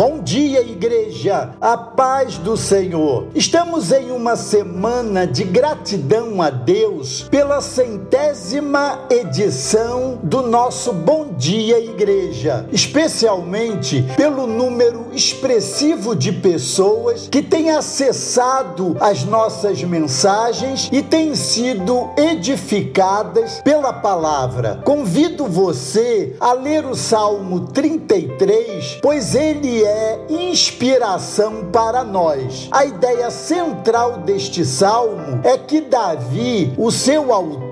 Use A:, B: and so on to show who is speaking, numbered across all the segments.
A: Bom dia, igreja, a paz do Senhor. Estamos em uma semana de gratidão a Deus pela centésima edição do nosso Bom Dia, Igreja, especialmente pelo número expressivo de pessoas que têm acessado as nossas mensagens e têm sido edificadas pela palavra. Convido você a ler o Salmo 33, pois ele é inspiração para nós. A ideia central deste salmo é que Davi, o seu autor,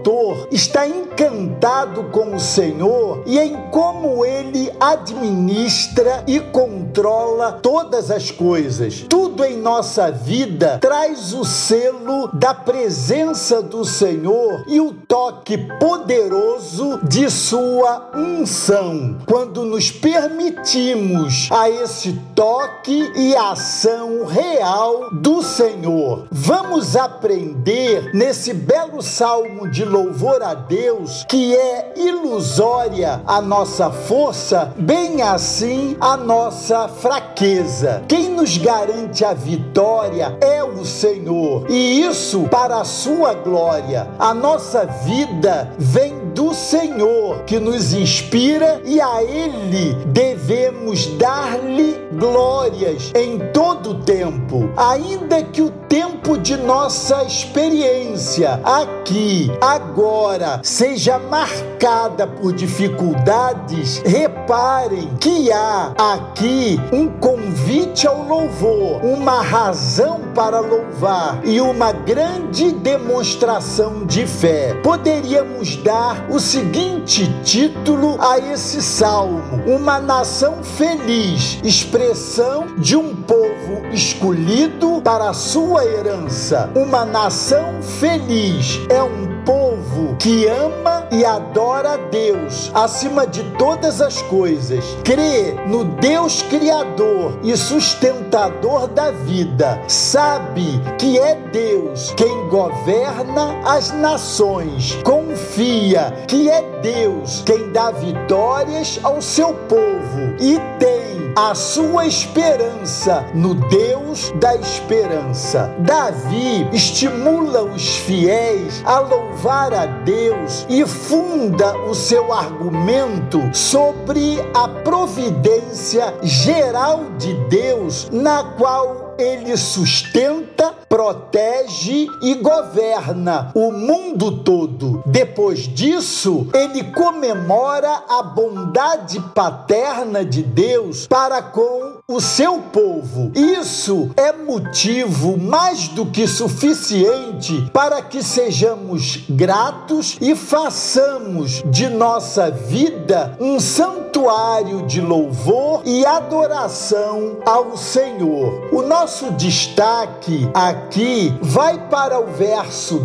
A: está encantado com o Senhor e em como ele administra e controla todas as coisas. Tudo em nossa vida traz o selo da presença do Senhor e o toque poderoso de sua unção. Quando nos permitimos a esse toque e ação real do Senhor. Vamos aprender nesse belo salmo de louvor a Deus que é ilusória a nossa força, bem assim a nossa fraqueza. Quem nos garante a vitória é o Senhor, e isso para a sua glória. A nossa vida vem do Senhor que nos inspira e a Ele devemos dar-lhe glórias em todo o tempo, ainda que o tempo de nossa experiência aqui, agora, seja marcada por dificuldades, reparem que há aqui um convite ao louvor, uma razão para louvar e uma grande demonstração de fé. Poderíamos dar o seguinte título a esse salmo: Uma nação feliz, expressão de um povo escolhido para a sua herança. Uma nação feliz é um povo que ama e adora a Deus acima de todas as coisas. Crê no Deus Criador e sustentador da vida. Sabe que é Deus quem governa as nações. Confia que é Deus quem dá vitórias ao seu povo e tem a sua esperança no Deus da esperança. Davi estimula os fiéis a louvar a Deus e funda o seu argumento sobre a providência geral de Deus, na qual ele sustenta protege e governa o mundo todo. Depois disso, ele comemora a bondade paterna de Deus para com o seu povo. Isso é motivo mais do que suficiente para que sejamos gratos e façamos de nossa vida um santuário de louvor e adoração ao Senhor. O nosso destaque aqui vai para o verso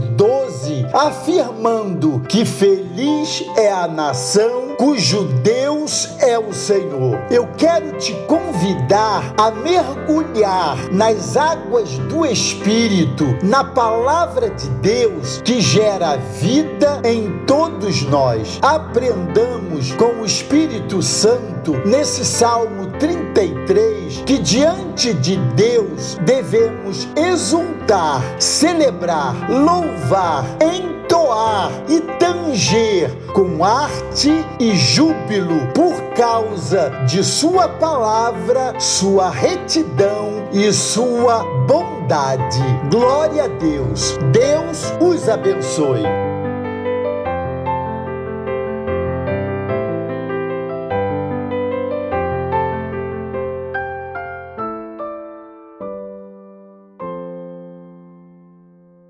A: 12, afirmando que feliz é a nação cujo Deus é o Senhor. Eu quero te convidar a mergulhar nas águas do Espírito, na palavra de Deus que gera vida em todos nós. Aprendamos com o Espírito Santo nesse Salmo 33 que diante de Deus devemos exultar, celebrar, louvar, entoar e tanger com arte e júbilo por causa de Sua palavra, Sua retidão e Sua bondade. Glória a Deus. Deus os abençoe.